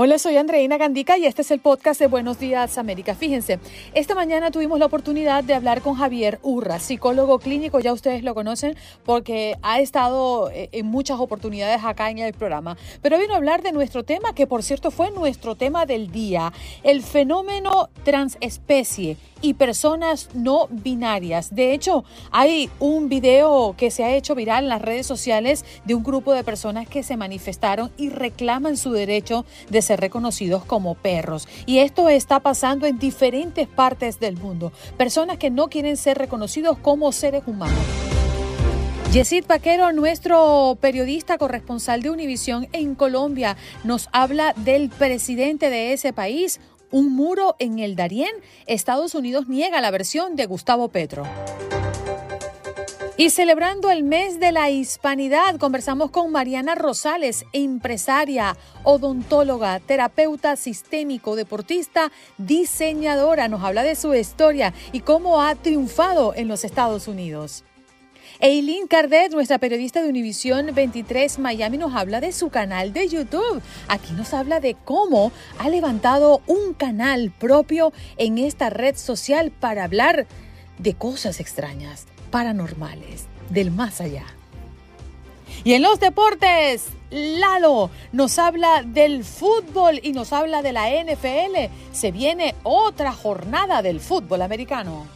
Hola, soy Andreina Gandica y este es el podcast de Buenos Días América. Fíjense, esta mañana tuvimos la oportunidad de hablar con Javier Urra, psicólogo clínico, ya ustedes lo conocen porque ha estado eh, en muchas oportunidades acá en el programa. Pero vino a hablar de nuestro tema, que por cierto fue nuestro tema del día, el fenómeno transespecie y personas no binarias. De hecho, hay un video que se ha hecho viral en las redes sociales de un grupo de personas que se manifestaron y reclaman su derecho de ser reconocidos como perros. Y esto está pasando en diferentes partes del mundo. Personas que no quieren ser reconocidos como seres humanos. Yesid Paquero, nuestro periodista corresponsal de Univisión en Colombia, nos habla del presidente de ese país, un muro en el Darién, Estados Unidos niega la versión de Gustavo Petro. Y celebrando el mes de la hispanidad, conversamos con Mariana Rosales, empresaria, odontóloga, terapeuta sistémico, deportista, diseñadora. Nos habla de su historia y cómo ha triunfado en los Estados Unidos. Eileen Cardet, nuestra periodista de Univisión 23 Miami, nos habla de su canal de YouTube. Aquí nos habla de cómo ha levantado un canal propio en esta red social para hablar de cosas extrañas, paranormales, del más allá. Y en los deportes, Lalo nos habla del fútbol y nos habla de la NFL. Se viene otra jornada del fútbol americano.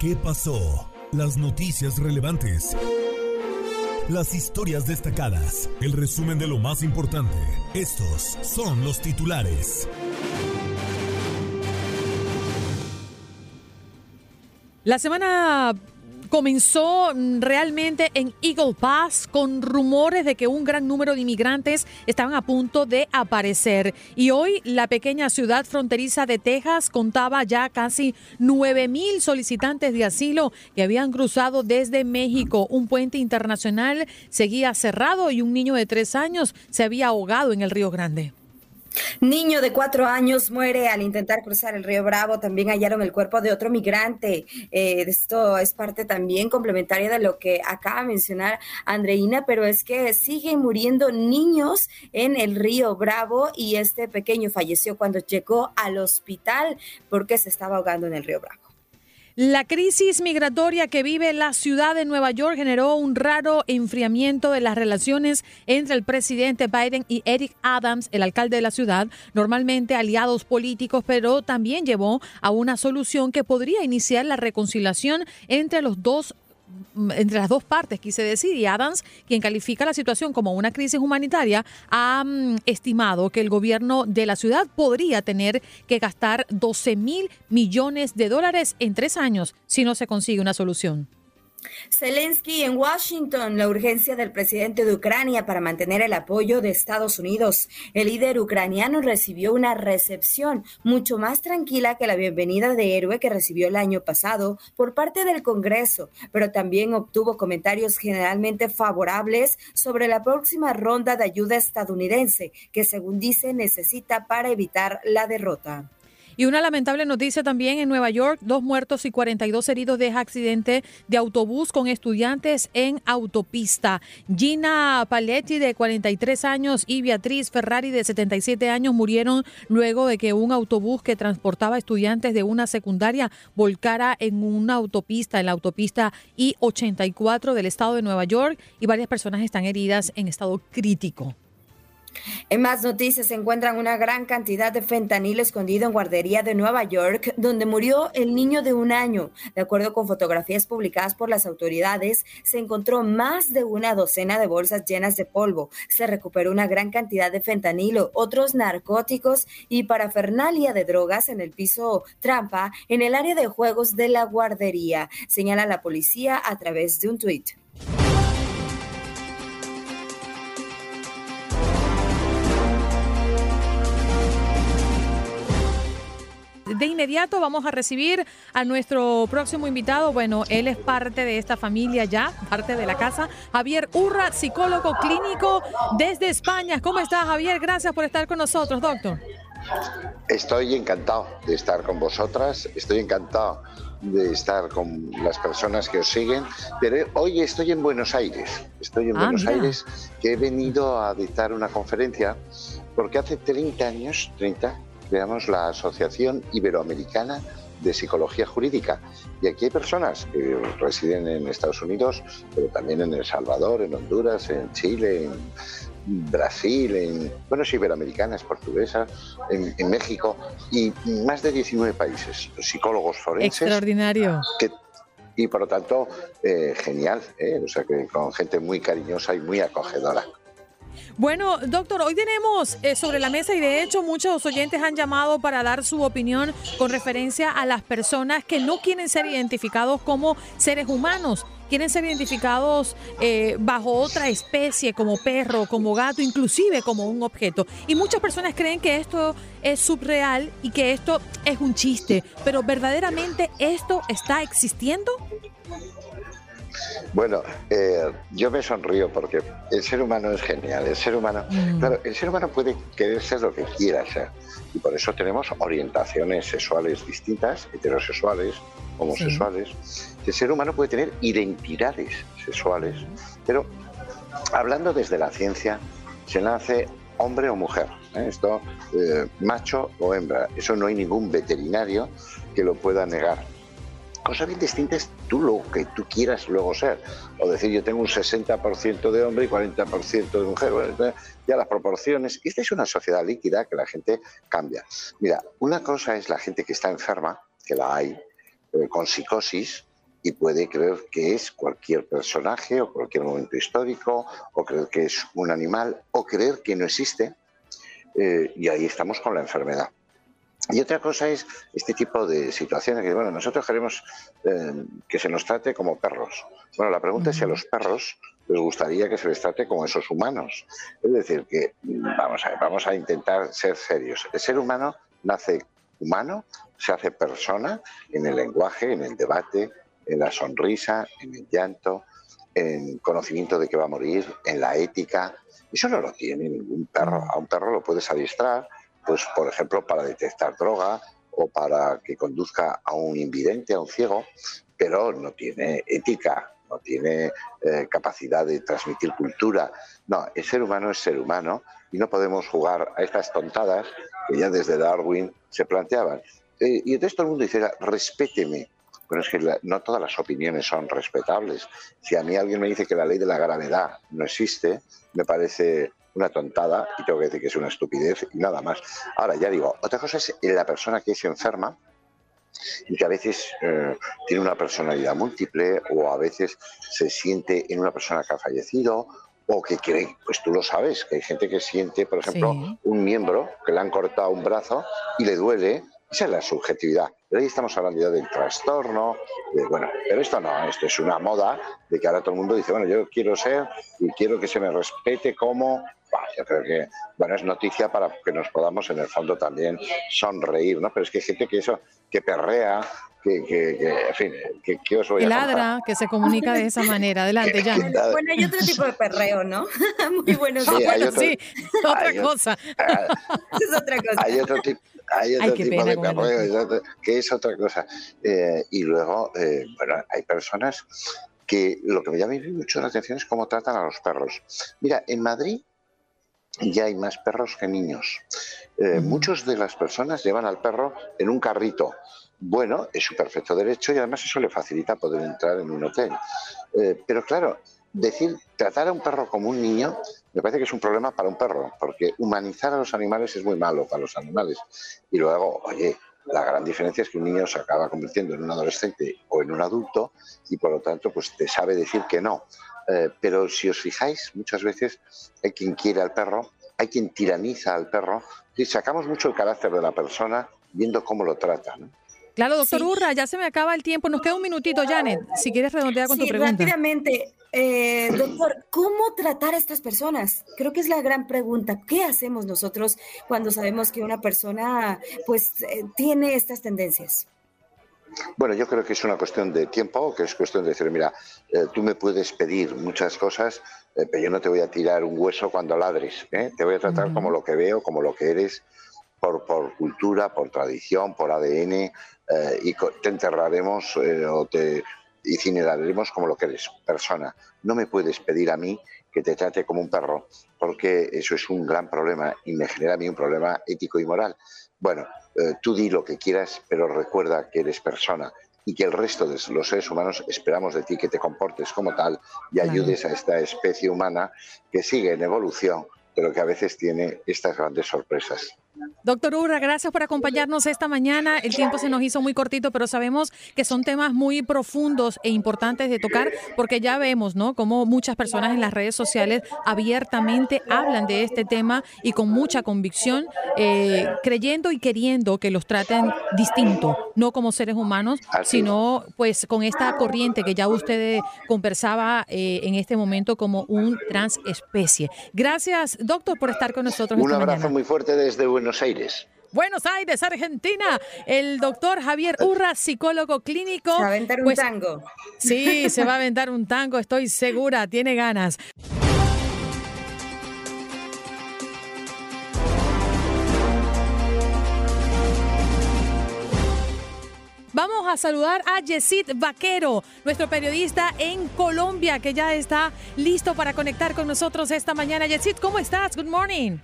¿Qué pasó? Las noticias relevantes. Las historias destacadas. El resumen de lo más importante. Estos son los titulares. La semana comenzó realmente en Eagle Pass con rumores de que un gran número de inmigrantes estaban a punto de aparecer. Y hoy la pequeña ciudad fronteriza de Texas contaba ya casi 9 mil solicitantes de asilo que habían cruzado desde México. Un puente internacional seguía cerrado y un niño de tres años se había ahogado en el Río Grande. Niño de cuatro años muere al intentar cruzar el río Bravo. También hallaron el cuerpo de otro migrante. Eh, esto es parte también complementaria de lo que acaba de mencionar Andreina, pero es que siguen muriendo niños en el río Bravo y este pequeño falleció cuando llegó al hospital porque se estaba ahogando en el río Bravo. La crisis migratoria que vive la ciudad de Nueva York generó un raro enfriamiento de las relaciones entre el presidente Biden y Eric Adams, el alcalde de la ciudad, normalmente aliados políticos, pero también llevó a una solución que podría iniciar la reconciliación entre los dos entre las dos partes, quise decir, y Adams, quien califica la situación como una crisis humanitaria, ha mm, estimado que el gobierno de la ciudad podría tener que gastar 12 mil millones de dólares en tres años si no se consigue una solución. Zelensky en Washington, la urgencia del presidente de Ucrania para mantener el apoyo de Estados Unidos. El líder ucraniano recibió una recepción mucho más tranquila que la bienvenida de héroe que recibió el año pasado por parte del Congreso, pero también obtuvo comentarios generalmente favorables sobre la próxima ronda de ayuda estadounidense que según dice necesita para evitar la derrota. Y una lamentable noticia también en Nueva York, dos muertos y 42 heridos de accidente de autobús con estudiantes en autopista. Gina Paletti de 43 años y Beatriz Ferrari de 77 años murieron luego de que un autobús que transportaba estudiantes de una secundaria volcara en una autopista, en la autopista I-84 del estado de Nueva York y varias personas están heridas en estado crítico. En más noticias se encuentran una gran cantidad de fentanilo escondido en guardería de Nueva York, donde murió el niño de un año. De acuerdo con fotografías publicadas por las autoridades, se encontró más de una docena de bolsas llenas de polvo. Se recuperó una gran cantidad de fentanilo, otros narcóticos y parafernalia de drogas en el piso trampa en el área de juegos de la guardería, señala la policía a través de un tuit. De inmediato vamos a recibir a nuestro próximo invitado. Bueno, él es parte de esta familia ya, parte de la casa. Javier Urra, psicólogo clínico desde España. ¿Cómo está Javier? Gracias por estar con nosotros, doctor. Estoy encantado de estar con vosotras, estoy encantado de estar con las personas que os siguen, pero hoy estoy en Buenos Aires, estoy en ah, Buenos Aires, que he venido a dictar una conferencia, porque hace 30 años, 30, creamos la Asociación Iberoamericana de Psicología Jurídica. Y aquí hay personas que residen en Estados Unidos, pero también en El Salvador, en Honduras, en Chile, en Brasil, en, bueno, iberoamericanas, portuguesas, en, México y más de 19 países, psicólogos forenses. Extraordinario. y por lo tanto, eh, genial, ¿eh? o sea que con gente muy cariñosa y muy acogedora. Bueno, doctor, hoy tenemos eh, sobre la mesa y de hecho muchos oyentes han llamado para dar su opinión con referencia a las personas que no quieren ser identificados como seres humanos quieren ser identificados eh, bajo otra especie, como perro, como gato, inclusive como un objeto. Y muchas personas creen que esto es subreal y que esto es un chiste, pero verdaderamente esto está existiendo. Bueno, eh, yo me sonrío porque el ser humano es genial. El ser humano, mm. claro, el ser humano puede querer ser lo que quiera ser. Y por eso tenemos orientaciones sexuales distintas, heterosexuales, homosexuales. El ser humano puede tener identidades sexuales, pero hablando desde la ciencia, se nace hombre o mujer. ¿eh? Esto, eh, macho o hembra. Eso no hay ningún veterinario que lo pueda negar cosa bien distinta es tú lo que tú quieras luego ser. O decir, yo tengo un 60% de hombre y 40% de mujer. ya las proporciones. Esta es una sociedad líquida que la gente cambia. Mira, una cosa es la gente que está enferma, que la hay, eh, con psicosis, y puede creer que es cualquier personaje o cualquier momento histórico, o creer que es un animal, o creer que no existe. Eh, y ahí estamos con la enfermedad. Y otra cosa es este tipo de situaciones que, bueno, nosotros queremos eh, que se nos trate como perros. Bueno, la pregunta es si a los perros les gustaría que se les trate como esos humanos. Es decir, que vamos a, vamos a intentar ser serios. El ser humano nace humano, se hace persona en el lenguaje, en el debate, en la sonrisa, en el llanto, en conocimiento de que va a morir, en la ética. Eso no lo tiene ningún perro. A un perro lo puedes adiestrar, pues por ejemplo para detectar droga o para que conduzca a un invidente, a un ciego, pero no tiene ética, no tiene eh, capacidad de transmitir cultura. No, el ser humano es ser humano y no podemos jugar a estas tontadas que ya desde Darwin se planteaban. Eh, y entonces todo el mundo dice, respéteme. Pero es que no todas las opiniones son respetables. Si a mí alguien me dice que la ley de la gravedad no existe, me parece una tontada y tengo que decir que es una estupidez y nada más. Ahora, ya digo, otra cosa es la persona que es enferma y que a veces eh, tiene una personalidad múltiple o a veces se siente en una persona que ha fallecido o que cree, pues tú lo sabes, que hay gente que siente, por ejemplo, un miembro que le han cortado un brazo y le duele, esa es la subjetividad. Pero ahí estamos hablando ya del trastorno, de, bueno, pero esto no, esto es una moda de que ahora todo el mundo dice, bueno, yo quiero ser y quiero que se me respete como yo creo que, bueno, es noticia para que nos podamos en el fondo también sonreír, ¿no? Pero es que hay gente que eso, que perrea, que, que, en fin, que, que os voy a ladra, que se comunica de esa manera. Adelante, ya. Bueno, hay otro tipo de perreo, ¿no? Muy bueno. Sí, sí, otra cosa. es otra cosa. Hay otro tipo. Hay otro tipo de perreo, que es otra cosa. Eh, y luego, eh, bueno, hay personas que lo que me llama mucho la atención es cómo tratan a los perros. Mira, en Madrid ya hay más perros que niños. Eh, muchos de las personas llevan al perro en un carrito. Bueno, es su perfecto derecho y además eso le facilita poder entrar en un hotel. Eh, pero claro, decir, tratar a un perro como un niño me parece que es un problema para un perro, porque humanizar a los animales es muy malo para los animales. Y luego, oye, la gran diferencia es que un niño se acaba convirtiendo en un adolescente o en un adulto y por lo tanto pues te sabe decir que no. Eh, pero si os fijáis, muchas veces hay quien quiere al perro, hay quien tiraniza al perro y sacamos mucho el carácter de la persona viendo cómo lo trata. Claro, doctor Urra, ya se me acaba el tiempo. Nos queda un minutito, Janet, si quieres redondear con tu pregunta. Rápidamente, eh, doctor, ¿cómo tratar a estas personas? Creo que es la gran pregunta. ¿Qué hacemos nosotros cuando sabemos que una persona pues eh, tiene estas tendencias? Bueno, yo creo que es una cuestión de tiempo, que es cuestión de decir, mira, eh, tú me puedes pedir muchas cosas, pero yo no te voy a tirar un hueso cuando ladres, te voy a tratar como lo que veo, como lo que eres, por, por cultura, por tradición, por ADN, eh, y te enterraremos eh, o te incineraremos como lo que eres, persona. No me puedes pedir a mí que te trate como un perro, porque eso es un gran problema y me genera a mí un problema ético y moral. Bueno, eh, tú di lo que quieras, pero recuerda que eres persona y que el resto de los seres humanos esperamos de ti que te comportes como tal y ayudes a esta especie humana que sigue en evolución, pero que a veces tiene estas grandes sorpresas. Doctor Urra, gracias por acompañarnos esta mañana. El tiempo se nos hizo muy cortito, pero sabemos que son temas muy profundos e importantes de tocar porque ya vemos, ¿no? Cómo muchas personas en las redes sociales abiertamente hablan de este tema y con mucha convicción, eh, creyendo y queriendo que los traten distinto, no como seres humanos, sino pues con esta corriente que ya usted conversaba eh, en este momento como un transespecie. Gracias, doctor, por estar con nosotros. Un abrazo muy fuerte desde Buenos Aires. Buenos Aires, Argentina. El doctor Javier Urra, psicólogo clínico. Se va a aventar un pues, tango. Sí, se va a aventar un tango, estoy segura, tiene ganas. Vamos a saludar a Yesid Vaquero, nuestro periodista en Colombia, que ya está listo para conectar con nosotros esta mañana. Yesid, ¿cómo estás? Good morning.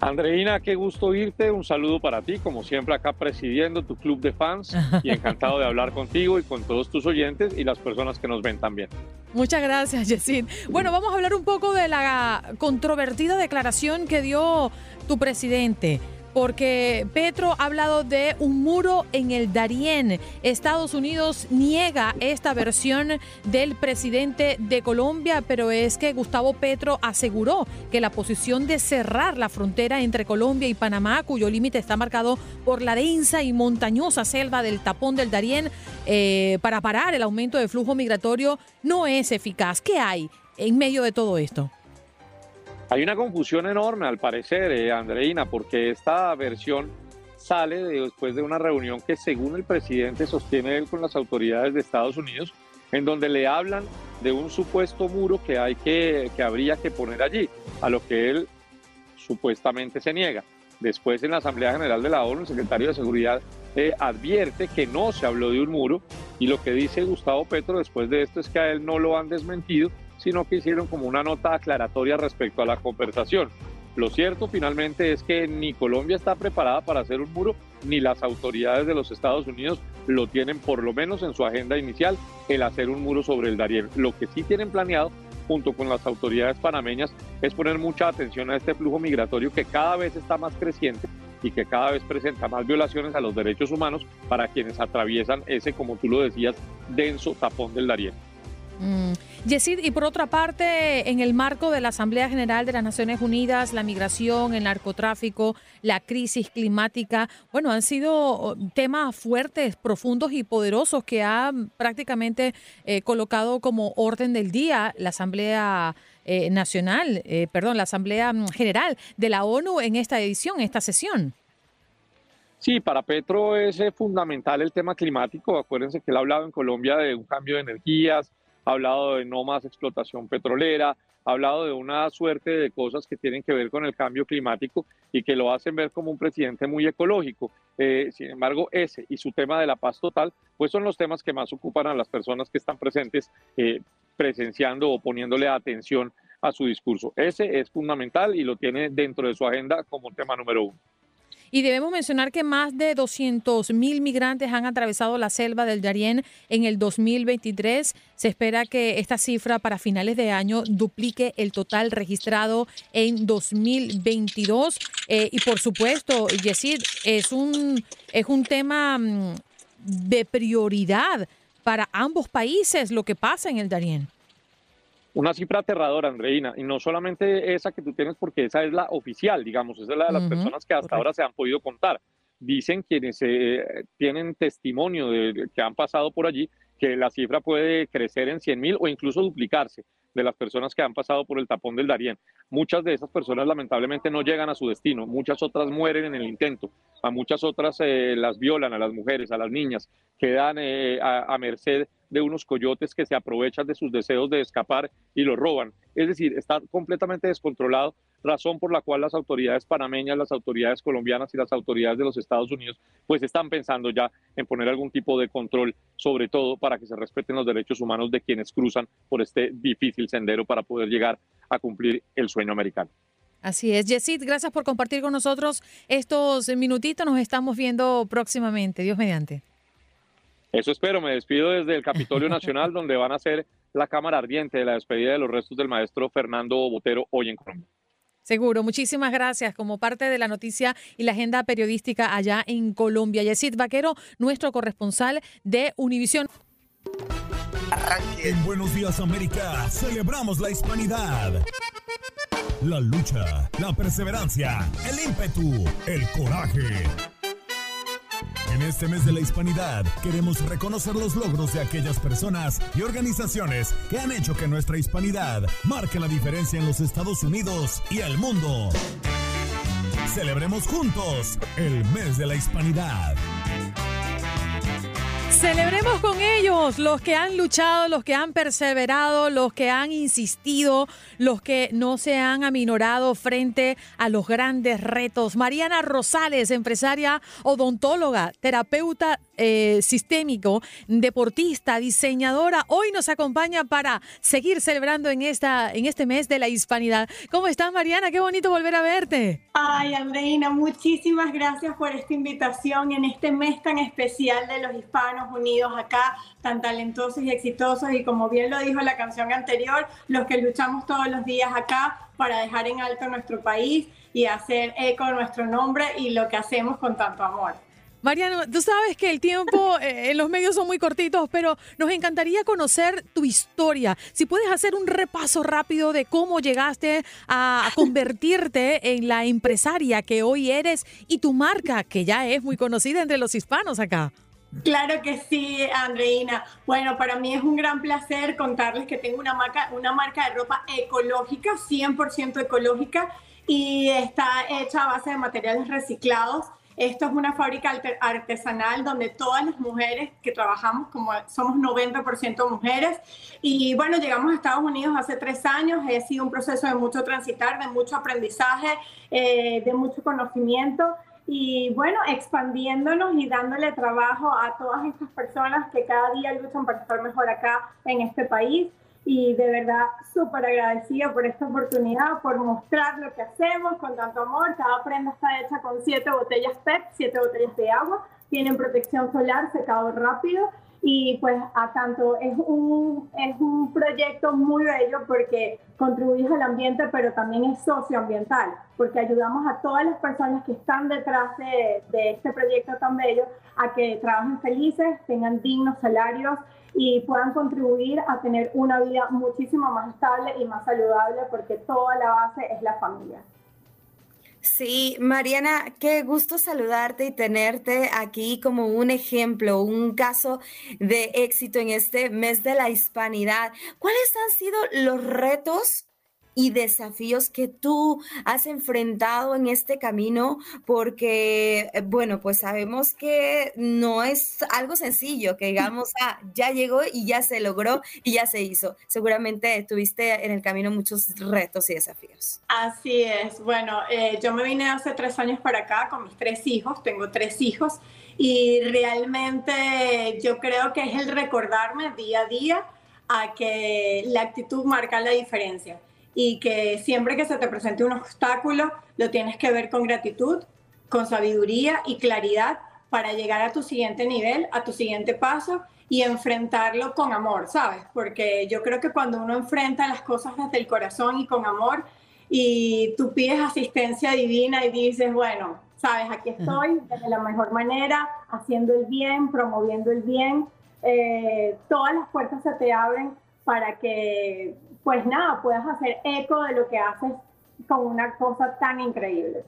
Andreina, qué gusto oírte. Un saludo para ti, como siempre acá presidiendo tu club de fans y encantado de hablar contigo y con todos tus oyentes y las personas que nos ven también. Muchas gracias, Yesid. Bueno, vamos a hablar un poco de la controvertida declaración que dio tu presidente porque Petro ha hablado de un muro en el Darién. Estados Unidos niega esta versión del presidente de Colombia, pero es que Gustavo Petro aseguró que la posición de cerrar la frontera entre Colombia y Panamá, cuyo límite está marcado por la densa y montañosa selva del tapón del Darién, eh, para parar el aumento de flujo migratorio, no es eficaz. ¿Qué hay en medio de todo esto? Hay una confusión enorme, al parecer, eh, Andreina, porque esta versión sale después de una reunión que, según el presidente, sostiene él con las autoridades de Estados Unidos, en donde le hablan de un supuesto muro que, hay que, que habría que poner allí, a lo que él supuestamente se niega. Después, en la Asamblea General de la ONU, el secretario de Seguridad eh, advierte que no se habló de un muro y lo que dice Gustavo Petro después de esto es que a él no lo han desmentido sino que hicieron como una nota aclaratoria respecto a la conversación. Lo cierto finalmente es que ni Colombia está preparada para hacer un muro, ni las autoridades de los Estados Unidos lo tienen por lo menos en su agenda inicial, el hacer un muro sobre el Darién. Lo que sí tienen planeado, junto con las autoridades panameñas, es poner mucha atención a este flujo migratorio que cada vez está más creciente y que cada vez presenta más violaciones a los derechos humanos para quienes atraviesan ese, como tú lo decías, denso tapón del Darién. Mm. Yesid, y por otra parte, en el marco de la Asamblea General de las Naciones Unidas, la migración, el narcotráfico, la crisis climática, bueno, han sido temas fuertes, profundos y poderosos que ha prácticamente eh, colocado como orden del día la Asamblea eh, Nacional, eh, perdón, la Asamblea General de la ONU en esta edición, esta sesión. Sí, para Petro es fundamental el tema climático. Acuérdense que él ha hablado en Colombia de un cambio de energías, ha hablado de no más explotación petrolera, ha hablado de una suerte de cosas que tienen que ver con el cambio climático y que lo hacen ver como un presidente muy ecológico. Eh, sin embargo, ese y su tema de la paz total, pues son los temas que más ocupan a las personas que están presentes eh, presenciando o poniéndole atención a su discurso. Ese es fundamental y lo tiene dentro de su agenda como tema número uno. Y debemos mencionar que más de 200 mil migrantes han atravesado la selva del Darién en el 2023. Se espera que esta cifra para finales de año duplique el total registrado en 2022. Eh, y por supuesto, Yesid, es un, es un tema mm, de prioridad para ambos países lo que pasa en el Darién. Una cifra aterradora, Andreina, y no solamente esa que tú tienes, porque esa es la oficial, digamos, esa es la de las personas que hasta ahora se han podido contar. Dicen quienes eh, tienen testimonio de que han pasado por allí que la cifra puede crecer en 100 mil o incluso duplicarse de las personas que han pasado por el tapón del Darién. Muchas de esas personas lamentablemente no llegan a su destino, muchas otras mueren en el intento, a muchas otras eh, las violan, a las mujeres, a las niñas, quedan eh, a, a merced de unos coyotes que se aprovechan de sus deseos de escapar y lo roban. Es decir, está completamente descontrolado, razón por la cual las autoridades panameñas, las autoridades colombianas y las autoridades de los Estados Unidos pues están pensando ya en poner algún tipo de control, sobre todo para que se respeten los derechos humanos de quienes cruzan por este difícil sendero para poder llegar a cumplir el sueño americano. Así es. Yesid, gracias por compartir con nosotros estos minutitos. Nos estamos viendo próximamente. Dios mediante. Eso espero. Me despido desde el Capitolio Nacional, donde van a ser la cámara ardiente de la despedida de los restos del maestro Fernando Botero hoy en Colombia. Seguro, muchísimas gracias como parte de la noticia y la agenda periodística allá en Colombia. Yesid Vaquero, nuestro corresponsal de Univisión. En Buenos Días América celebramos la hispanidad. La lucha, la perseverancia, el ímpetu, el coraje. En este mes de la hispanidad queremos reconocer los logros de aquellas personas y organizaciones que han hecho que nuestra hispanidad marque la diferencia en los Estados Unidos y el mundo. Celebremos juntos el mes de la hispanidad. Celebremos con ellos, los que han luchado, los que han perseverado, los que han insistido, los que no se han aminorado frente a los grandes retos. Mariana Rosales, empresaria odontóloga, terapeuta eh, sistémico, deportista, diseñadora, hoy nos acompaña para seguir celebrando en, esta, en este mes de la hispanidad. ¿Cómo estás, Mariana? Qué bonito volver a verte. Ay, Andreina, muchísimas gracias por esta invitación en este mes tan especial de los hispanos unidos acá, tan talentosos y exitosos. Y como bien lo dijo la canción anterior, los que luchamos todos los días acá para dejar en alto nuestro país y hacer eco de nuestro nombre y lo que hacemos con tanto amor. Mariano, tú sabes que el tiempo eh, en los medios son muy cortitos, pero nos encantaría conocer tu historia. Si puedes hacer un repaso rápido de cómo llegaste a convertirte en la empresaria que hoy eres y tu marca, que ya es muy conocida entre los hispanos acá. Claro que sí, Andreina. Bueno, para mí es un gran placer contarles que tengo una marca, una marca de ropa ecológica, 100% ecológica, y está hecha a base de materiales reciclados. Esto es una fábrica artesanal donde todas las mujeres que trabajamos, como somos 90% mujeres, y bueno, llegamos a Estados Unidos hace tres años, ha sido un proceso de mucho transitar, de mucho aprendizaje, eh, de mucho conocimiento, y bueno, expandiéndonos y dándole trabajo a todas estas personas que cada día luchan para estar mejor acá en este país. Y de verdad súper agradecida por esta oportunidad, por mostrar lo que hacemos con tanto amor. Cada prenda está hecha con siete botellas PET, siete botellas de agua, tienen protección solar, secado rápido y pues a tanto es un, es un proyecto muy bello porque contribuye al ambiente, pero también es socioambiental, porque ayudamos a todas las personas que están detrás de, de este proyecto tan bello a que trabajen felices, tengan dignos salarios y puedan contribuir a tener una vida muchísimo más estable y más saludable porque toda la base es la familia. Sí, Mariana, qué gusto saludarte y tenerte aquí como un ejemplo, un caso de éxito en este mes de la hispanidad. ¿Cuáles han sido los retos y desafíos que tú has enfrentado en este camino, porque, eh, bueno, pues sabemos que no es algo sencillo, que digamos, ah, ya llegó y ya se logró y ya se hizo. Seguramente tuviste en el camino muchos retos y desafíos. Así es. Bueno, eh, yo me vine hace tres años para acá con mis tres hijos, tengo tres hijos, y realmente yo creo que es el recordarme día a día a que la actitud marca la diferencia y que siempre que se te presente un obstáculo lo tienes que ver con gratitud, con sabiduría y claridad para llegar a tu siguiente nivel, a tu siguiente paso y enfrentarlo con amor, ¿sabes? Porque yo creo que cuando uno enfrenta las cosas desde el corazón y con amor y tú pides asistencia divina y dices, bueno, sabes, aquí estoy de la mejor manera, haciendo el bien, promoviendo el bien, eh, todas las puertas se te abren para que, pues nada, puedas hacer eco de lo que haces con una cosa tan increíble.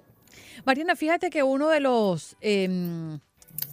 Mariana, fíjate que uno de los... Em,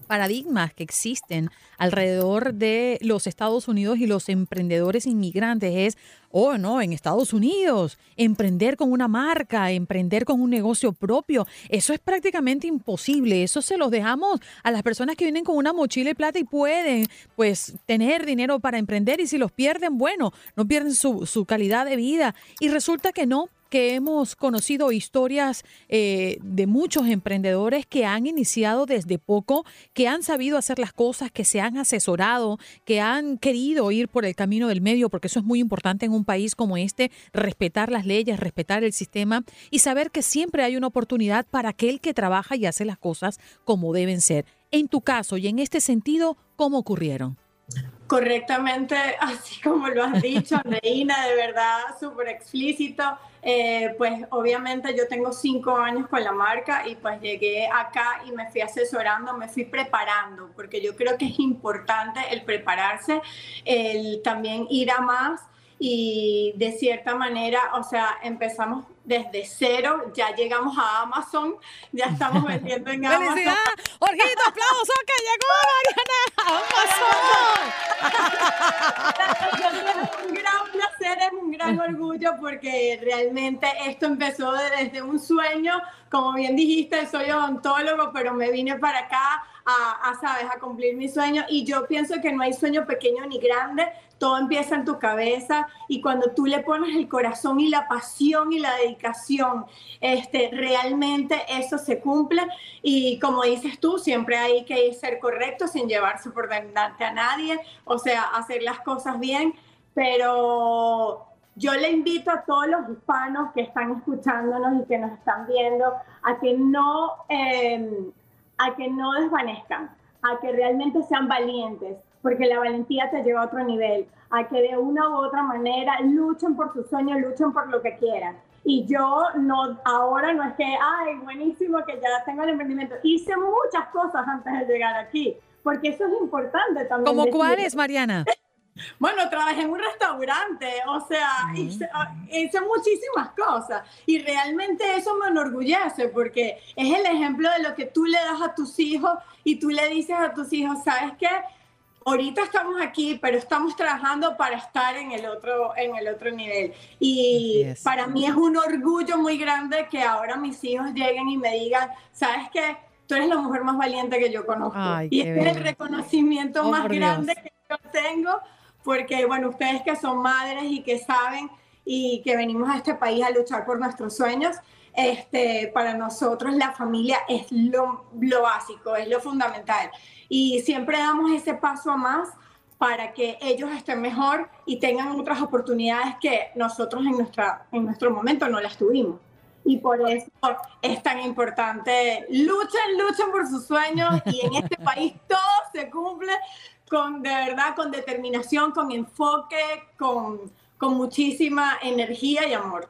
paradigmas que existen alrededor de los Estados Unidos y los emprendedores inmigrantes es, oh no, en Estados Unidos, emprender con una marca, emprender con un negocio propio, eso es prácticamente imposible, eso se los dejamos a las personas que vienen con una mochila de plata y pueden pues tener dinero para emprender y si los pierden, bueno, no pierden su, su calidad de vida. Y resulta que no, que hemos conocido historias eh, de muchos emprendedores que han iniciado desde poco, que han sabido hacer las cosas, que se han asesorado, que han querido ir por el camino del medio, porque eso es muy importante en un país como este, respetar las leyes, respetar el sistema y saber que siempre hay una oportunidad para aquel que trabaja y hace las cosas como deben ser. En tu caso y en este sentido, ¿cómo ocurrieron? Correctamente, así como lo has dicho, Andreina, de verdad, súper explícito. Eh, pues obviamente yo tengo cinco años con la marca y pues llegué acá y me fui asesorando, me fui preparando, porque yo creo que es importante el prepararse, el también ir a más y de cierta manera, o sea, empezamos desde cero, ya llegamos a Amazon, ya estamos vendiendo en Amazon. ¡Felicidad! ¡Orjito, aplauso que llegó Mariana Amazon! es un gran placer, es un gran orgullo porque realmente esto empezó desde un sueño, como bien dijiste, soy odontólogo, pero me vine para acá a, a, sabes, a cumplir mi sueño y yo pienso que no hay sueño pequeño ni grande, todo empieza en tu cabeza y cuando tú le pones el corazón y la pasión y la dedicación, este, realmente eso se cumple y como dices tú, siempre hay que ser correcto sin llevarse por delante a nadie, o sea, hacer las cosas bien, pero yo le invito a todos los hispanos que están escuchándonos y que nos están viendo a que no, eh, a que no desvanezcan, a que realmente sean valientes, porque la valentía te lleva a otro nivel, a que de una u otra manera luchen por sus sueños, luchen por lo que quieran. Y yo no, ahora no es que, ay, buenísimo que ya tengo el emprendimiento. Hice muchas cosas antes de llegar aquí, porque eso es importante también. ¿Como cuáles, Mariana? Bueno, trabajé en un restaurante, o sea, hice, ah, hice, muchísimas cosas y realmente eso me enorgullece porque es el ejemplo de lo que tú le das a tus hijos y tú le dices a tus hijos, ¿sabes qué? Ahorita estamos aquí, pero estamos trabajando para estar en el otro, en el otro nivel. Y para mí es un orgullo muy grande que ahora mis hijos lleguen y me digan, ¿sabes qué? Tú eres la mujer más valiente que yo conozco. y este es el reconocimiento oh, más grande que yo tengo, porque, bueno, ustedes que son madres y que saben y que venimos a este país a luchar por nuestros sueños, este, para nosotros la familia es lo, lo básico, es lo fundamental y siempre damos ese paso a más para que ellos estén mejor y tengan otras oportunidades que nosotros en, nuestra, en nuestro momento no las tuvimos. Y por eso es tan importante, luchen, luchen por sus sueños y en este país todo se cumple con, de verdad, con determinación, con enfoque, con, con muchísima energía y amor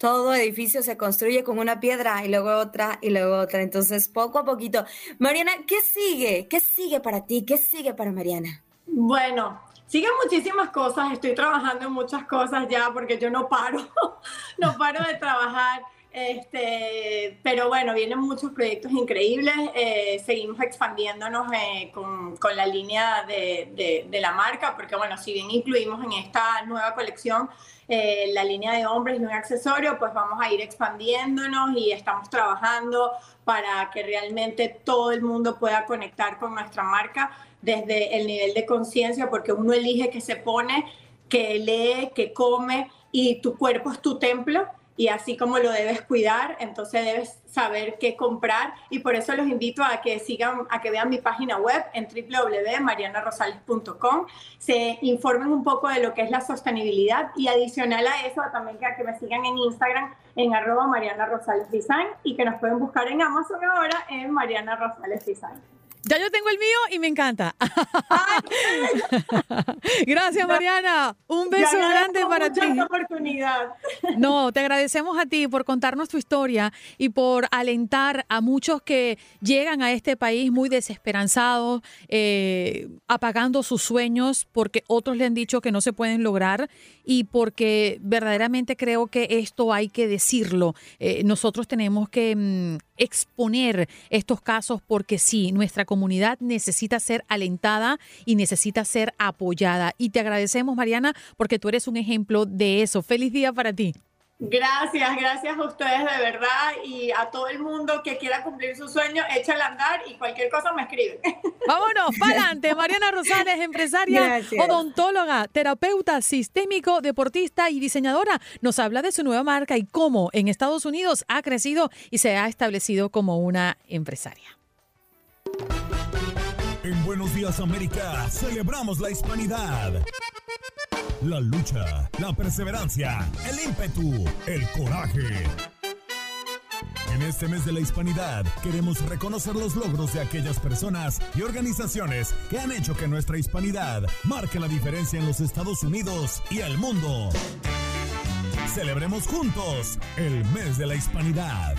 todo edificio se construye con una piedra y luego otra y luego otra. Entonces, poco a poquito. Mariana, ¿qué sigue? ¿Qué sigue para ti? ¿Qué sigue para Mariana? Bueno, siguen muchísimas cosas. Estoy trabajando en muchas cosas ya porque yo no paro, no paro de trabajar. Este, pero bueno, vienen muchos proyectos increíbles. Eh, seguimos expandiéndonos eh, con, con, la línea de, de, de, la marca, porque bueno, si bien incluimos en esta nueva colección eh, la línea de hombres y un accesorio, pues vamos a ir expandiéndonos y estamos trabajando para que realmente todo el mundo pueda conectar con nuestra marca desde el nivel de conciencia, porque uno elige que se pone, que lee, que come y tu cuerpo es tu templo y así como lo debes cuidar, entonces debes saber qué comprar y por eso los invito a que sigan, a que vean mi página web en www.marianarosales.com, se informen un poco de lo que es la sostenibilidad y adicional a eso también que, a que me sigan en Instagram en arroba Mariana Design y que nos pueden buscar en Amazon ahora en Mariana Rosales Design. Ya yo tengo el mío y me encanta. Gracias, Mariana. Un beso grande para ti. oportunidad. No, te agradecemos a ti por contarnos tu historia y por alentar a muchos que llegan a este país muy desesperanzados, eh, apagando sus sueños porque otros le han dicho que no se pueden lograr y porque verdaderamente creo que esto hay que decirlo. Eh, nosotros tenemos que mm, exponer estos casos porque sí, nuestra comunidad necesita ser alentada y necesita ser apoyada. Y te agradecemos, Mariana, porque tú eres un ejemplo de eso. Feliz día para ti. Gracias, gracias a ustedes de verdad y a todo el mundo que quiera cumplir su sueño, échale a andar y cualquier cosa me escribe. Vámonos, para adelante. Mariana Rosales, empresaria, odontóloga, terapeuta sistémico, deportista y diseñadora, nos habla de su nueva marca y cómo en Estados Unidos ha crecido y se ha establecido como una empresaria. En Buenos Días América celebramos la hispanidad. La lucha, la perseverancia, el ímpetu, el coraje. En este mes de la hispanidad queremos reconocer los logros de aquellas personas y organizaciones que han hecho que nuestra hispanidad marque la diferencia en los Estados Unidos y el mundo. Celebremos juntos el mes de la hispanidad.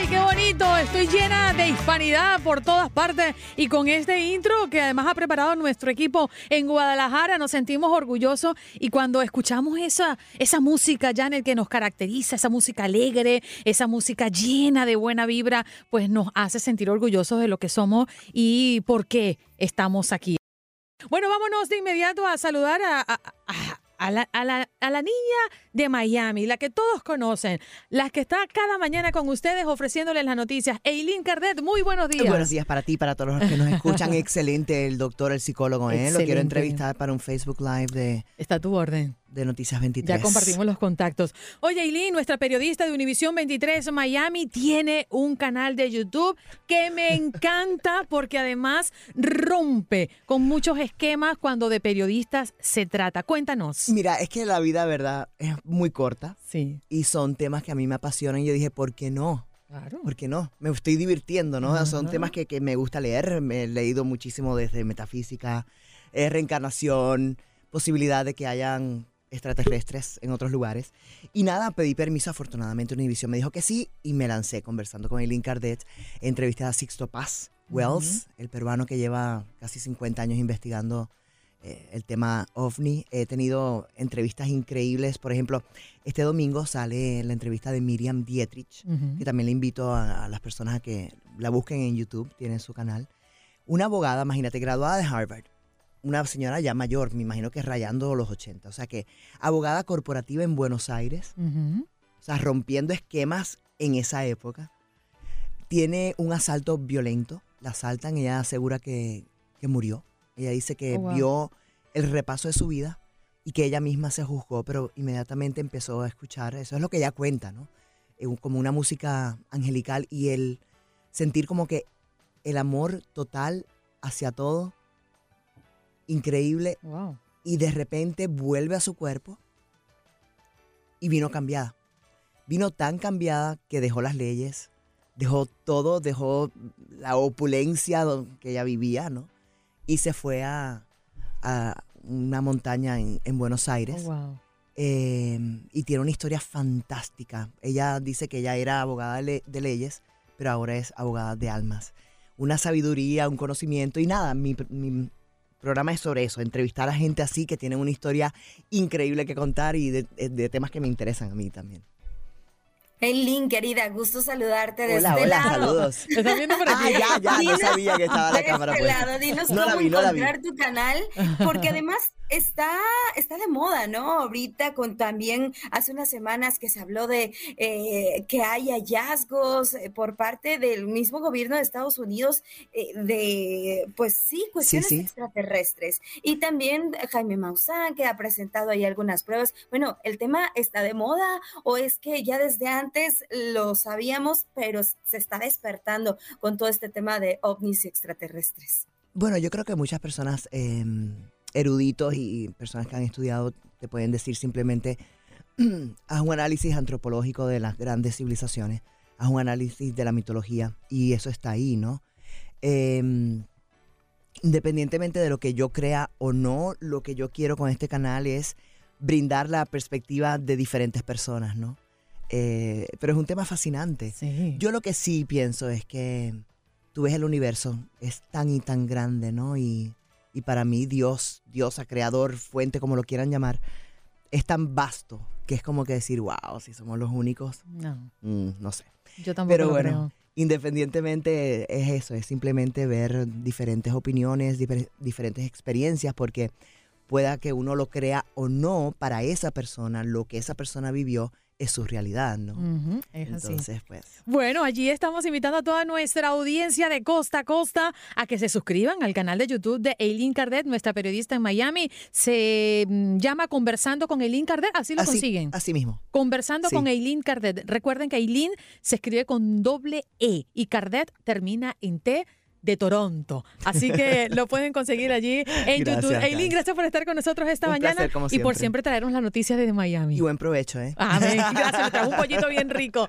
¡Ay, qué bonito! Estoy llena de hispanidad por todas partes y con este intro que además ha preparado nuestro equipo en Guadalajara nos sentimos orgullosos y cuando escuchamos esa, esa música, Janet, que nos caracteriza, esa música alegre, esa música llena de buena vibra, pues nos hace sentir orgullosos de lo que somos y por qué estamos aquí. Bueno, vámonos de inmediato a saludar a la, a, la, a la, niña de Miami, la que todos conocen, la que está cada mañana con ustedes ofreciéndoles las noticias. Eileen Cardet, muy buenos días. Buenos días para ti, para todos los que nos escuchan. Excelente el doctor, el psicólogo. ¿eh? Lo quiero entrevistar para un Facebook Live de... Está a tu orden de Noticias 23. Ya compartimos los contactos. Oye, Eileen, nuestra periodista de Univisión 23 Miami, tiene un canal de YouTube que me encanta porque además rompe con muchos esquemas cuando de periodistas se trata. Cuéntanos. Mira, es que la vida, verdad, es muy corta. Sí. Y son temas que a mí me apasionan. Y yo dije, ¿por qué no? Claro. ¿Por qué no? Me estoy divirtiendo, ¿no? Son temas que, que, me gusta leer. Me he leído muchísimo desde metafísica, eh, reencarnación, posibilidad de que hayan extraterrestres en otros lugares. Y nada, pedí permiso, afortunadamente Univision me dijo que sí y me lancé conversando con Eileen Cardet. Entrevisté a Sixto Paz Wells, el peruano que lleva casi 50 años investigando eh, el tema ovni. He tenido entrevistas increíbles. Por ejemplo, este domingo sale la entrevista de Miriam Dietrich, que también le invito a, a las personas a que la busquen en YouTube, tiene su canal. Una abogada, imagínate, graduada de Harvard una señora ya mayor, me imagino que rayando los 80. O sea que abogada corporativa en Buenos Aires, o sea, rompiendo esquemas en esa época. Tiene un asalto violento, la asaltan, ella asegura que, murió. Ella dice que oh, vio el repaso de su vida y que ella misma se juzgó, pero inmediatamente empezó a escuchar, eso es lo que ella cuenta, ¿no? Eh, como una música angelical y el sentir como que el amor total hacia todo increíble. Y de repente vuelve a su cuerpo y vino cambiada. Vino tan cambiada que dejó las leyes, dejó todo, dejó la opulencia que ella vivía, ¿no? Y se fue a, una montaña en, Buenos Aires. Oh, em, y tiene una historia fantástica. Ella dice que ella era abogada de, leyes, pero ahora es abogada de almas. Una sabiduría, un conocimiento y nada, mi, programa es sobre eso, entrevistar a gente así que tienen una historia increíble que contar y de, temas que me interesan a mí también. Eileen, querida, gusto saludarte de hola, este hola, lado. saludos. ¿Estás viendo por Ah, aquí? ya, ya, no sabía que estaba la de cámara este puesta. lado, dinos No la cómo vi, no encontrar tu canal, porque además está, está de moda, ¿no? Ahorita con también hace unas semanas que se habló de eh, que hay hallazgos eh, por parte del mismo gobierno de Estados Unidos eh, de, pues sí, cuestiones sí. extraterrestres. Y también Jaime Maussan, que ha presentado ahí algunas pruebas. Bueno, ¿el tema está de moda o es que ya desde antes lo sabíamos, pero se está despertando con todo este tema de ovnis y extraterrestres? Bueno, yo creo que muchas personas eh, eruditos y personas que han estudiado te pueden decir simplemente haz un análisis antropológico de las grandes civilizaciones, haz un análisis de la mitología y eso está ahí, ¿no? Eh, independientemente de lo que yo crea o no, lo que yo quiero con este canal es brindar la perspectiva de diferentes personas, ¿no? Eh, pero es un tema fascinante. Sí. Yo lo que sí pienso es que tú ves el universo, es tan y tan grande, ¿no? Y, y para mí Dios, Diosa, creador, fuente, como lo quieran llamar, es tan vasto que es como que decir, wow, si somos los únicos, No, mm, no sé. yo tampoco Pero lo bueno, creo. independientemente es eso, es simplemente ver diferentes opiniones, difer- diferentes experiencias, porque pueda que uno lo crea o no, para esa persona, lo que esa persona vivió es su realidad, ¿no? Ujú, es así. Entonces, pues... Bueno, allí estamos invitando a toda nuestra audiencia de costa a costa a que se suscriban al canal de YouTube de Eileen Cardet, nuestra periodista en Miami. Se mm, llama Conversando con Eileen Cardet, así lo así, consiguen. así mismo. Conversando Sí. con Eileen Cardet. Recuerden que Eileen se escribe con doble E y Cardet termina en T de Toronto. Así que lo pueden conseguir allí en Gracias, YouTube. Eileen, gracias por estar con nosotros esta Un mañana placer, como y por siempre. siempre traernos las noticias desde Miami. Y buen provecho, ¿eh? Amén. Gracias, le trajo un pollito bien rico.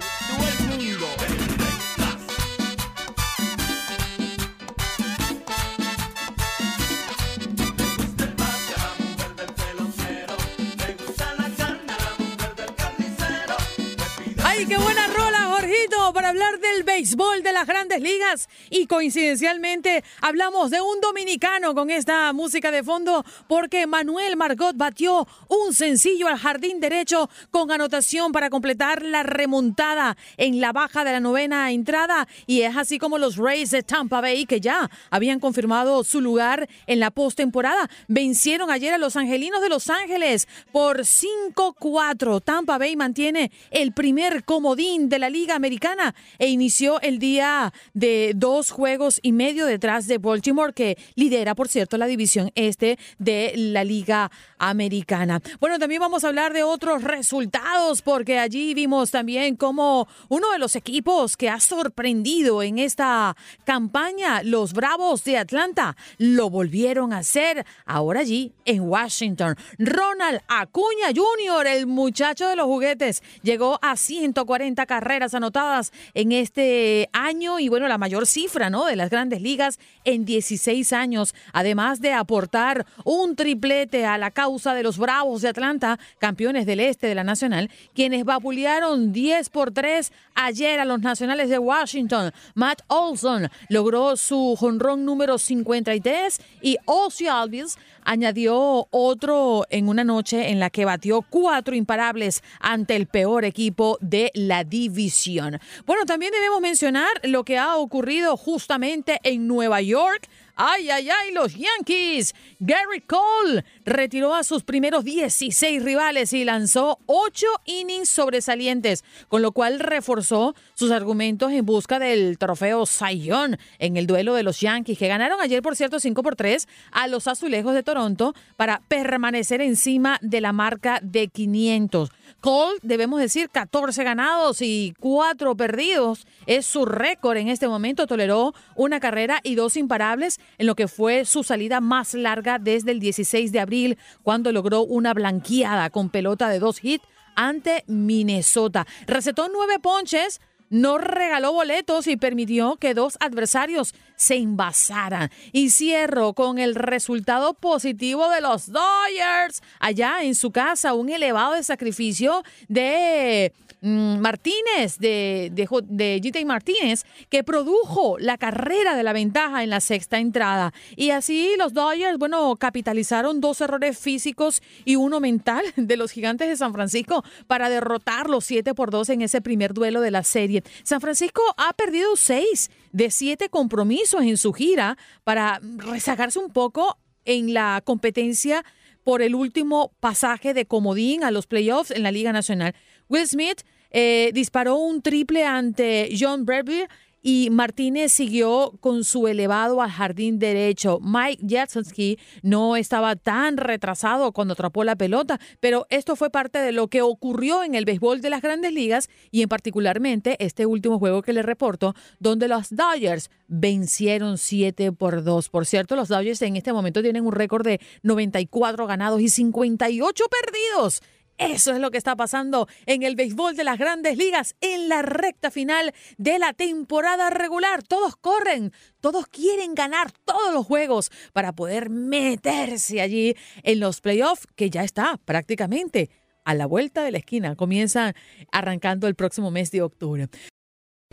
the béisbol de las grandes ligas. Y coincidencialmente hablamos de un dominicano con esta música de fondo porque Manuel Margot batió un sencillo al jardín derecho con anotación para completar la remontada en la baja de la novena entrada. Y es así como los Rays de Tampa Bay, que ya habían confirmado su lugar en la postemporada, vencieron ayer a los Angelinos de Los Ángeles por 5-4. Tampa Bay mantiene el primer comodín de la Liga Americana e inició el día de dos juegos y medio detrás de Baltimore, que lidera, por cierto, la división este de la Liga Americana. Bueno, también vamos a hablar de otros resultados, porque allí vimos también como uno de los equipos que ha sorprendido en esta campaña, los Bravos de Atlanta, lo volvieron a hacer ahora allí en Washington. Ronald Acuña Jr., el muchacho de los juguetes, llegó a 140 carreras anotadas en este año y bueno, la mayor cifra, ¿no? De las grandes ligas en 16 años, además de aportar un triplete a la causa de los Bravos de Atlanta, campeones del este de la Nacional, quienes vapulearon 10 por 3 ayer a los Nacionales de Washington. Matt Olson logró su jonrón número 53 y Ozzy Albies añadió otro en una noche en la que batió cuatro imparables ante el peor equipo de la división. Bueno, también debemos mencionar lo que ha ocurrido justamente en Nueva York. ¡Ay, ay, ay! Los Yankees. Gary Cole retiró a sus primeros 16 rivales y lanzó 8 innings sobresalientes, con lo cual reforzó sus argumentos en busca del trofeo Young en el duelo de los Yankees, que ganaron ayer, por cierto, 5 por 3 a los Azulejos de Toronto para permanecer encima de la marca de 500. Cole, debemos decir, 14 ganados y 4 perdidos. Es su récord en este momento. Toleró una carrera y dos imparables en lo que fue su salida más larga desde el 16 de abril, cuando logró una blanqueada con pelota de dos hits ante Minnesota. Recetó nueve ponches no regaló boletos y permitió que dos adversarios se envasaran. Y cierro con el resultado positivo de los Dodgers. Allá en su casa, un elevado de sacrificio de Martínez, de, de, de Martínez, que produjo la carrera de la ventaja en la sexta entrada. Y así los Dodgers, bueno, capitalizaron dos errores físicos y uno mental de los gigantes de San Francisco para derrotar los 7 por 2 en ese primer duelo de la serie. San Francisco ha perdido seis de siete compromisos en su gira para rezagarse un poco en la competencia por el último pasaje de comodín a los playoffs en la Liga Nacional. Will Smith eh, disparó un triple ante John Bradbury y Martínez siguió con su elevado al jardín derecho. Mike Jacksonski no estaba tan retrasado cuando atrapó la pelota, pero esto fue parte de lo que ocurrió en el béisbol de las grandes ligas y en particularmente este último juego que le reporto, donde los Dodgers vencieron 7 por 2. Por cierto, los Dodgers en este momento tienen un récord de 94 ganados y 58 perdidos eso es lo que está pasando en el béisbol de las grandes ligas en la recta final de la temporada regular. Todos corren, todos quieren ganar todos los juegos para poder meterse allí en los playoffs que ya está prácticamente a la vuelta de la esquina. Comienzan arrancando el próximo mes de octubre.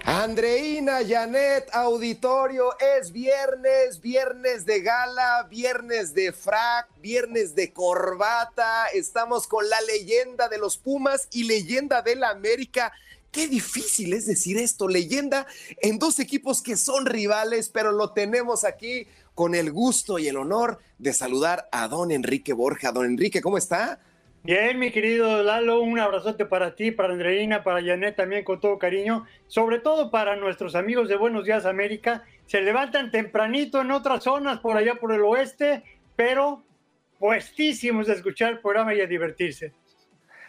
Andreina, Janet, auditorio, es viernes, viernes de gala, viernes de frac, viernes de corbata. Estamos con la leyenda de los Pumas y leyenda de la América. Qué difícil es decir esto, leyenda en dos equipos que son rivales, pero lo tenemos aquí con el gusto y el honor de saludar a don Enrique Borja. Don Enrique, ¿cómo está? Bien, mi querido Lalo, un abrazote para ti, para Andreina, para Janet también con todo cariño, sobre todo para nuestros amigos de Buenos Días América. Se levantan tempranito en otras zonas por allá por el oeste, pero puestísimos de escuchar el programa y a divertirse.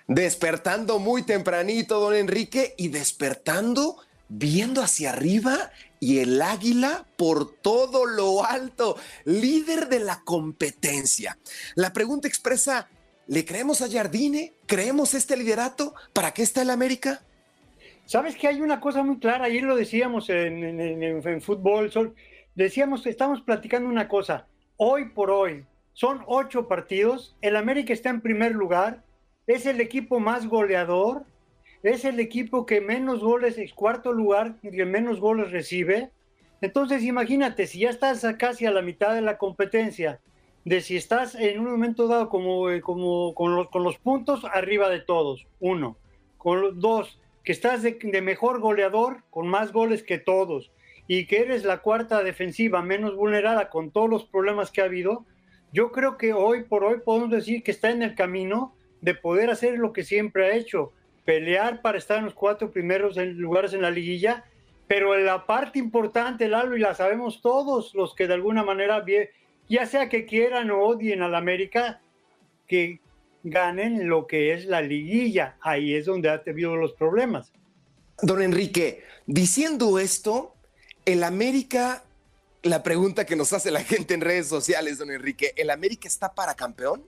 Despertando muy tempranito, don Enrique, y despertando viendo hacia arriba y el águila por todo lo alto, líder de la competencia. La pregunta expresa ¿Le creemos a Jardine? ¿Creemos este liderato? ¿Para qué está el América? Sabes que hay una cosa muy clara, ayer lo decíamos en, fútbol, decíamos que estamos platicando una cosa, hoy por hoy son ocho partidos, el América está en primer lugar, es el equipo más goleador, es el equipo que menos goles, es cuarto lugar, que menos goles recibe. Entonces imagínate, si ya estás casi a la mitad de la competencia, de si estás en un momento dado como, eh, como con, los, con los puntos arriba de todos, uno. Con los dos, que estás de, mejor goleador con más goles que todos y que eres la cuarta defensiva menos vulnerada con todos los problemas que ha habido, yo creo que hoy por hoy podemos decir que está en el camino de poder hacer lo que siempre ha hecho, pelear para estar en los cuatro primeros lugares en la liguilla, pero en la parte importante, Lalo, y la sabemos todos los que de alguna manera ya sea que quieran o odien al América, que ganen lo que es la liguilla. Ahí es donde ha tenido los problemas. Don Enrique, diciendo esto, el América, la pregunta que nos hace la gente en redes sociales, don Enrique, ¿el América está para campeón?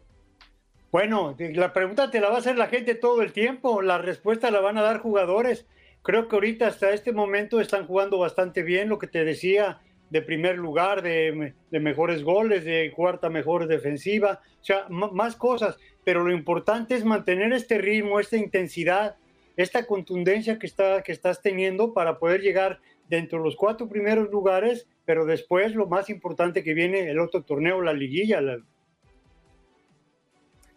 Bueno, la pregunta te la va a hacer la gente todo el tiempo, la respuesta la van a dar jugadores. Creo que ahorita hasta este momento están jugando bastante bien, lo que te decía, de primer lugar, de, mejores goles, de cuarta mejor defensiva, o sea, más cosas, pero lo importante es mantener este ritmo, esta intensidad, esta contundencia que, está, que estás teniendo para poder llegar dentro de los cuatro primeros lugares, pero después lo más importante que viene el otro torneo, la liguilla.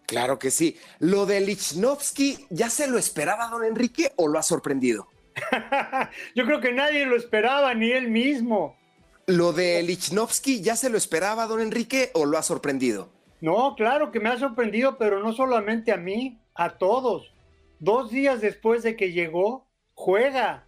Claro que sí. ¿Lo de Lichnowsky ya se lo esperaba, don Enrique, o lo ha sorprendido? Yo creo que nadie lo esperaba, ni él mismo. ¿Lo de Lichnowsky ya se lo esperaba, don Enrique, o lo ha sorprendido? No, claro que me ha sorprendido, pero no solamente a mí, a todos. Dos días después de que llegó, juega.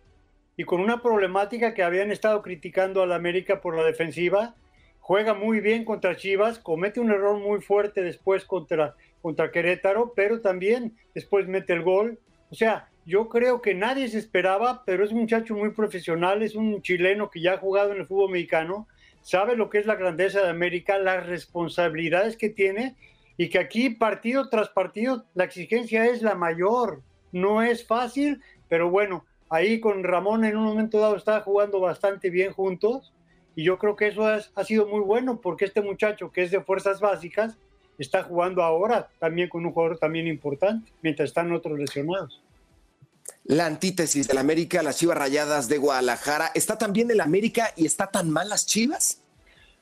Y con una problemática que habían estado criticando a la América por la defensiva, juega muy bien contra Chivas, comete un error muy fuerte después contra, contra Querétaro, pero también después mete el gol. O sea, yo creo que nadie se esperaba, pero es un muchacho muy profesional, es un chileno que ya ha jugado en el fútbol mexicano, sabe lo que es la grandeza de América, las responsabilidades que tiene y que aquí partido tras partido la exigencia es la mayor. No es fácil, pero bueno, ahí con Ramón en un momento dado estaba jugando bastante bien juntos y yo creo que eso ha sido muy bueno porque este muchacho que es de fuerzas básicas está jugando ahora también con un jugador también importante, mientras están otros lesionados. La antítesis del América, las Chivas Rayadas de Guadalajara, ¿está también el América y está tan mal las Chivas?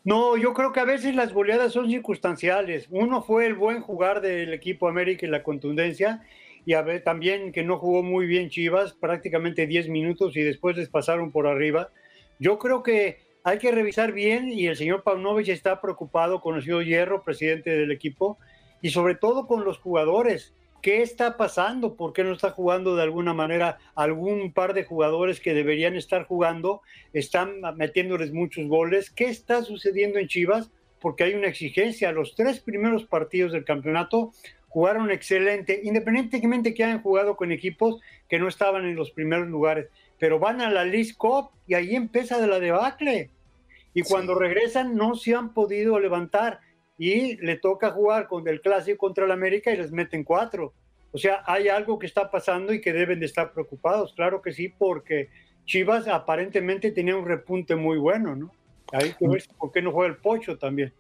No, yo creo que a veces las goleadas son circunstanciales. Uno fue el buen jugar del equipo América y la contundencia, y a ver, también que no jugó muy bien Chivas, prácticamente 10 minutos y después les pasaron por arriba. Yo creo que hay que revisar bien y el señor Paunovic está preocupado con el señor Hierro, presidente del equipo, y sobre todo con los jugadores. ¿Qué está pasando? ¿Por qué no está jugando de alguna manera algún par de jugadores que deberían estar jugando? Están metiéndoles muchos goles. ¿Qué está sucediendo en Chivas? Porque hay una exigencia. Los tres primeros partidos del campeonato jugaron excelente, independientemente que hayan jugado con equipos que no estaban en los primeros lugares. Pero van a la League Cup y ahí empieza de la debacle. Y cuando regresan no se han podido levantar y le toca jugar con el clásico contra el América y les meten cuatro. O sea, hay algo que está pasando y que deben de estar preocupados, claro que sí, porque Chivas aparentemente tenía un repunte muy bueno, ¿no? Hay que ver por qué no juega el Pocho también.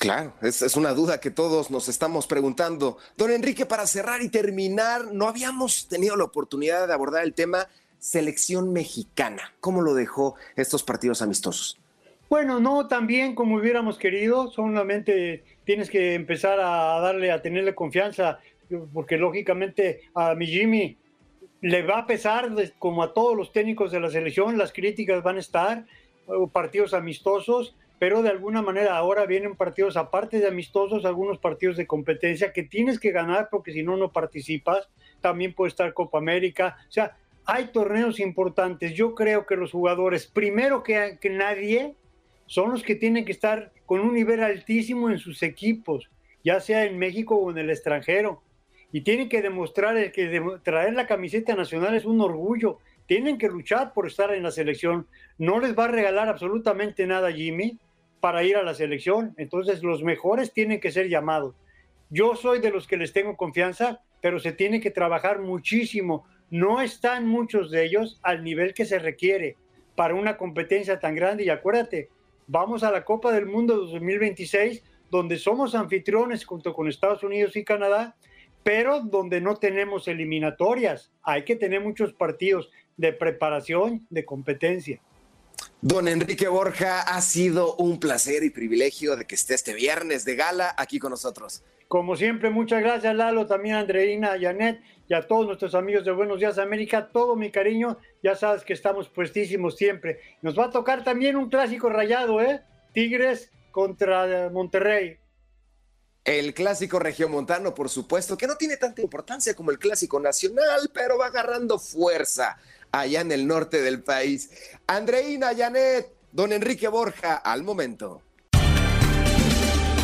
Claro, es, es, una duda que todos nos estamos preguntando. Don Enrique, para cerrar y terminar, no habíamos tenido la oportunidad de abordar el tema selección mexicana. ¿Cómo lo dejó estos partidos amistosos? Bueno, no tan bien como hubiéramos querido, solamente tienes que empezar a darle, a tenerle confianza, porque lógicamente a mi Jimmy le va a pesar, como a todos los técnicos de la selección, las críticas van a estar, partidos amistosos, pero de alguna manera ahora vienen partidos aparte de amistosos, algunos partidos de competencia que tienes que ganar porque si no, no participas. También puede estar Copa América. O sea, hay torneos importantes. Yo creo que los jugadores, primero que, que nadie, son los que tienen que estar con un nivel altísimo en sus equipos, ya sea en México o en el extranjero. Y tienen que demostrar que traer la camiseta nacional es un orgullo. Tienen que luchar por estar en la selección. No les va a regalar absolutamente nada Jimmy para ir a la selección. Entonces los mejores tienen que ser llamados. Yo soy de los que les tengo confianza, pero se tiene que trabajar muchísimo. No están muchos de ellos al nivel que se requiere para una competencia tan grande. Y acuérdate, vamos a la Copa del Mundo 2026, donde somos anfitriones junto con Estados Unidos y Canadá, pero donde no tenemos eliminatorias. Hay que tener muchos partidos de preparación, de competencia. Don Enrique Borja, ha sido un placer y privilegio de que esté este viernes de gala aquí con nosotros. Como siempre, muchas gracias Lalo, también Andreina, Janet y a todos nuestros amigos de Buenos Días América. Todo mi cariño, ya sabes que estamos puestísimos siempre. Nos va a tocar también un clásico rayado, ¿eh? Tigres contra Monterrey. El clásico regiomontano, por supuesto, que no tiene tanta importancia como el clásico nacional, pero va agarrando fuerza allá en el norte del país. Andreina, Janet, don Enrique Borja, al momento.